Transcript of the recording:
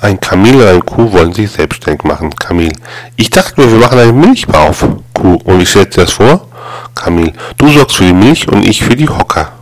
Ein Kamel und eine Kuh wollen sich selbstständig machen. Kamel. Ich dachte mir, wir machen eine Milchbar auf. Kuh. Und wie stellst du das vor? Kamel. Du sorgst für die Milch und ich für die Hocker.